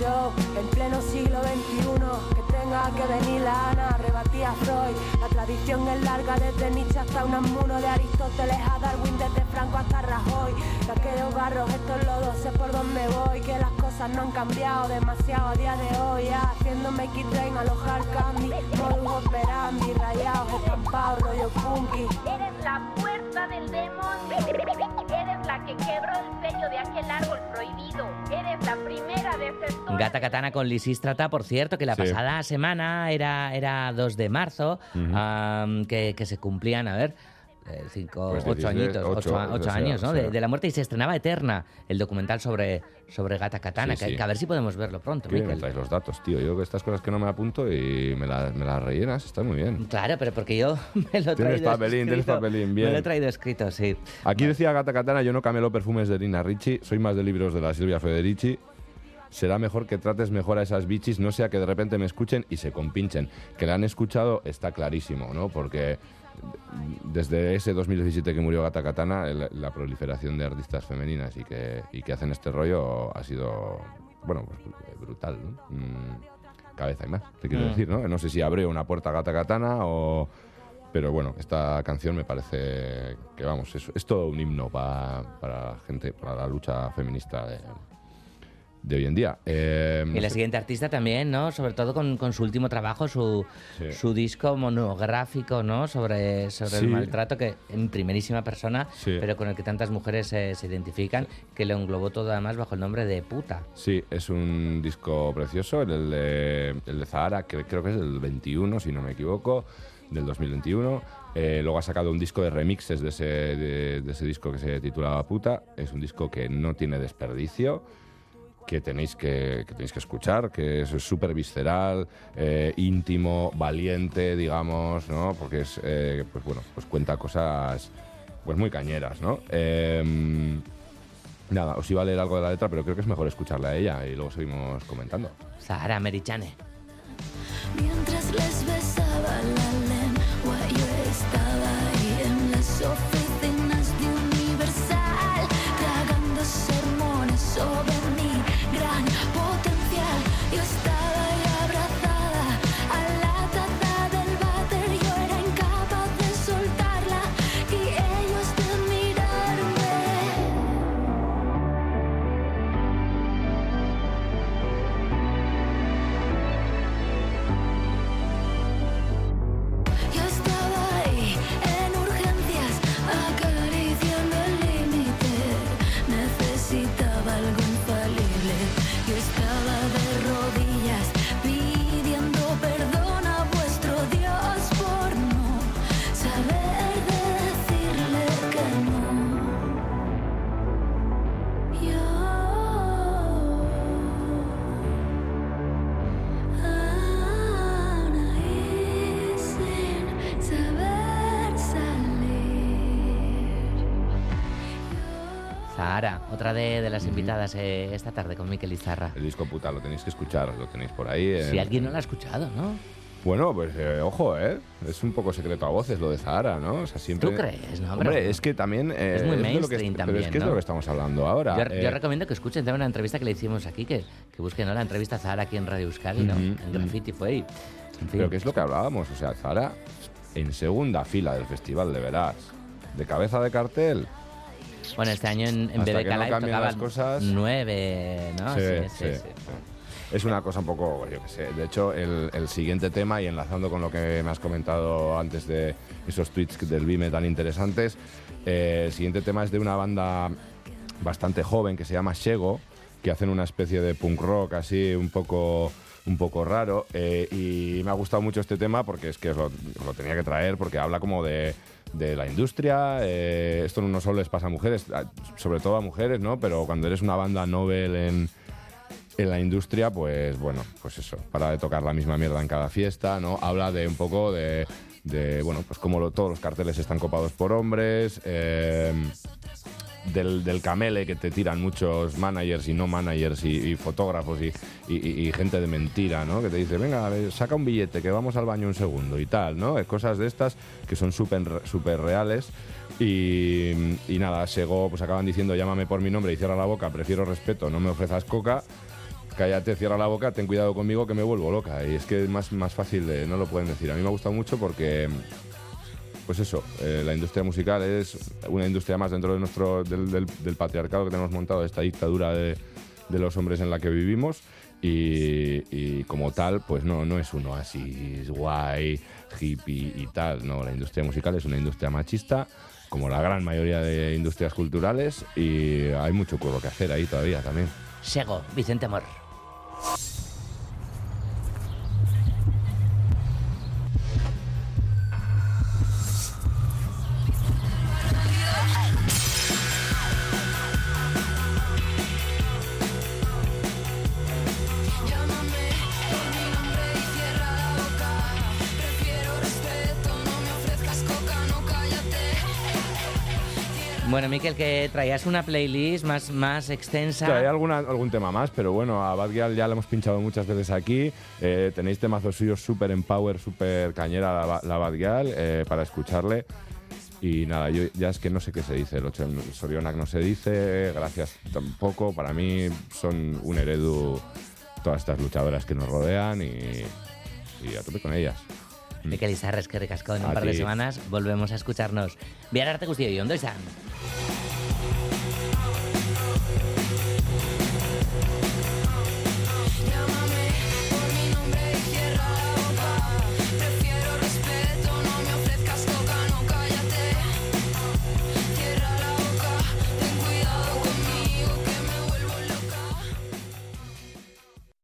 S27: Yo, en pleno siglo XXI, que tenga que venir la Ana, rebatí a Freud. La tradición es larga desde Nietzsche hasta Unamuno, de Aristóteles a Darwin, desde Franco hasta Rajoy. De aquellos barros, estos lodos, sé por dónde voy, que las cosas no han cambiado demasiado a día de hoy. ya. Haciéndome X-Train, alojar candy, modus operandi, rayados, estampados, rollo funky.
S20: Eres la puerta del demonio. Que quebró el sello de aquel árbol prohibido. Eres la primera desertora.
S1: Gata Katana con Lisístrata, por cierto, que la
S26: Sí.
S1: pasada semana era, era 2 de marzo, am, que, que se cumplían, a ver, 5,
S26: Pues
S1: 8
S26: 16,
S1: añitos,
S26: ocho,
S1: 8,
S26: o sea,
S1: años, ¿no?
S26: sea.
S1: De, de la muerte y se estrenaba Eterna, el documental sobre, sobre Gata Katana,
S26: Sí,
S1: que,
S26: sí.
S1: que a ver si podemos verlo pronto,
S26: Qué me traes los datos, tío. Yo que estas cosas que no me apunto y me, la- me las rellenas, está muy bien.
S1: Claro, pero porque yo me lo he
S26: Tienes
S1: traído
S26: papelín, tienes papelín,
S1: Me
S26: bien.
S1: lo he traído escrito, sí.
S26: Aquí decía Gata Katana, yo no camelo perfumes de Nina Ricci, soy más de libros de la Silvia Federici. Será mejor que trates mejor a esas bichis, no sea que de repente me escuchen y se compinchen. Que la han escuchado está clarísimo, ¿no? Porque desde ese 2017 que murió Gata Katana, el- la proliferación de artistas femeninas y que, y que hacen este rollo ha sido, bueno, pues, brutal, ¿no? Mm, cada vez hay más, te quiero
S1: Mm.
S26: decir, ¿no? No sé si abrió una puerta a Gata Katana o... Pero bueno, esta canción me parece que, vamos, es, es todo un himno pa- para la gente, para la lucha feminista de, de hoy en día. Eh,
S1: Y la siguiente artista también, ¿no? Sobre todo con, con su último trabajo, su,
S26: Sí.
S1: su disco monográfico, ¿no? Sobre, sobre el
S26: Sí.
S1: maltrato que en primerísima persona,
S26: Sí.
S1: pero con el que tantas mujeres eh, se identifican, que lo englobó todo además bajo el nombre de puta.
S26: Sí, es un disco precioso, el de, el de Zahara, que creo que es del 21, si no me equivoco, del 2021. Eh, luego ha sacado un disco de remixes de ese, de, de ese disco que se titulaba Puta. Es un disco que no tiene desperdicio, que tenéis que, que tenéis que escuchar, que es súper visceral, eh, íntimo, valiente, digamos, ¿no? Porque es, eh, pues bueno, pues cuenta cosas pues muy cañeras, ¿no? Em, Nada, os iba a leer algo de la letra, pero creo que es mejor escucharla a ella y luego seguimos comentando.
S1: Sahara Merichane.
S25: Mientras les besaba la
S1: otra de, de las invitadas eh, esta tarde con Miquel Izarra.
S26: El disco puta lo tenéis que escuchar, lo tenéis por ahí.
S1: Si
S26: en-
S1: alguien no lo ha escuchado, ¿no?
S26: Bueno, pues eh, ojo, ¿eh? Es un poco secreto a voces lo de Zahara, ¿no? O sea, siempre...
S1: ¿Tú crees, no?
S26: Hombre,
S1: Pero-
S26: es que también... eh,
S1: Es muy
S26: de lo que
S1: mainstream
S26: Pero
S1: también,
S26: es que es de
S1: ¿no?
S26: lo que estamos hablando ahora.
S1: Yo,
S26: eh,
S1: yo recomiendo que escuchen también una entrevista que le hicimos aquí, que, que busquen ¿no? la entrevista a Zahara aquí en Radio Euskadi, ¿no?
S26: Ujú,
S1: En Graffiti fue y... en fin.
S26: Pero que es lo que hablábamos, o sea, Zara en segunda fila del Festival de Verás, de cabeza de cartel.
S1: Bueno, este año en, en BBK
S26: no
S1: Live
S26: cambien
S1: tocaban
S26: las cosas.
S1: nueve, ¿no?
S26: Sí,
S1: Sí, sí.
S26: Es una cosa un poco, yo qué sé. De hecho, el, el siguiente tema, y enlazando con lo que me has comentado antes de esos tweets del Vime tan interesantes, eh, el siguiente tema es de una banda bastante joven que se llama Shego, que hacen una especie de punk rock así un poco un poco raro eh, y me ha gustado mucho este tema porque es que lo, lo tenía que traer porque habla como de, de la industria eh, esto no solo les pasa a mujeres sobre todo a mujeres no pero cuando eres una banda novel en en la industria, pues bueno, pues eso, para de tocar la misma mierda en cada fiesta, ¿no? Habla de un poco de, de, bueno, pues como lo- todos los carteles están copados por hombres, eh, del, del camele que te tiran muchos managers y no managers y, fotógrafos y, y- gente de mentira, ¿no? Que te dice, venga, saca un billete que vamos al baño un segundo y tal, ¿no? Cosas de estas que son súper súper reales. Y, nada, Sego, pues acaban diciendo, llámame por mi nombre y cierra la boca, prefiero respeto, no me ofrezas coca. Cállate, cierra la boca, ten cuidado conmigo que me vuelvo loca. Y es que es más, más fácil, de, no lo pueden decir. A mí me ha gustado mucho porque, pues eso, eh, la industria musical es una industria más dentro de nuestro, del, patriarcado que tenemos montado, esta dictadura de, de los hombres en la que vivimos. Y, y como tal, pues no, no es uno así guay, hippie y tal. No, la industria musical es una industria machista, como la gran mayoría de industrias culturales, y hay mucho curro que hacer ahí todavía también.
S1: Sego, Vicente Amor. you Miquel, que traías una playlist más, más extensa.
S26: Hay alguna, algún tema más, pero bueno, a Bad Gyal ya lo hemos pinchado muchas veces aquí. Eh, tenéis temazos suyos súper en power, súper cañera la, la Bad Gyal, eh, para escucharle. Y nada, yo ya es que no sé qué se dice. El ocho en Sorionak no se dice, gracias tampoco. Para mí son un heredo todas estas luchadoras que nos rodean y, y a tope con ellas.
S1: Mikel mm. Izarra, es que ricasco en un par de semanas volvemos a escucharnos. Biar arte guztioi, ondo izan!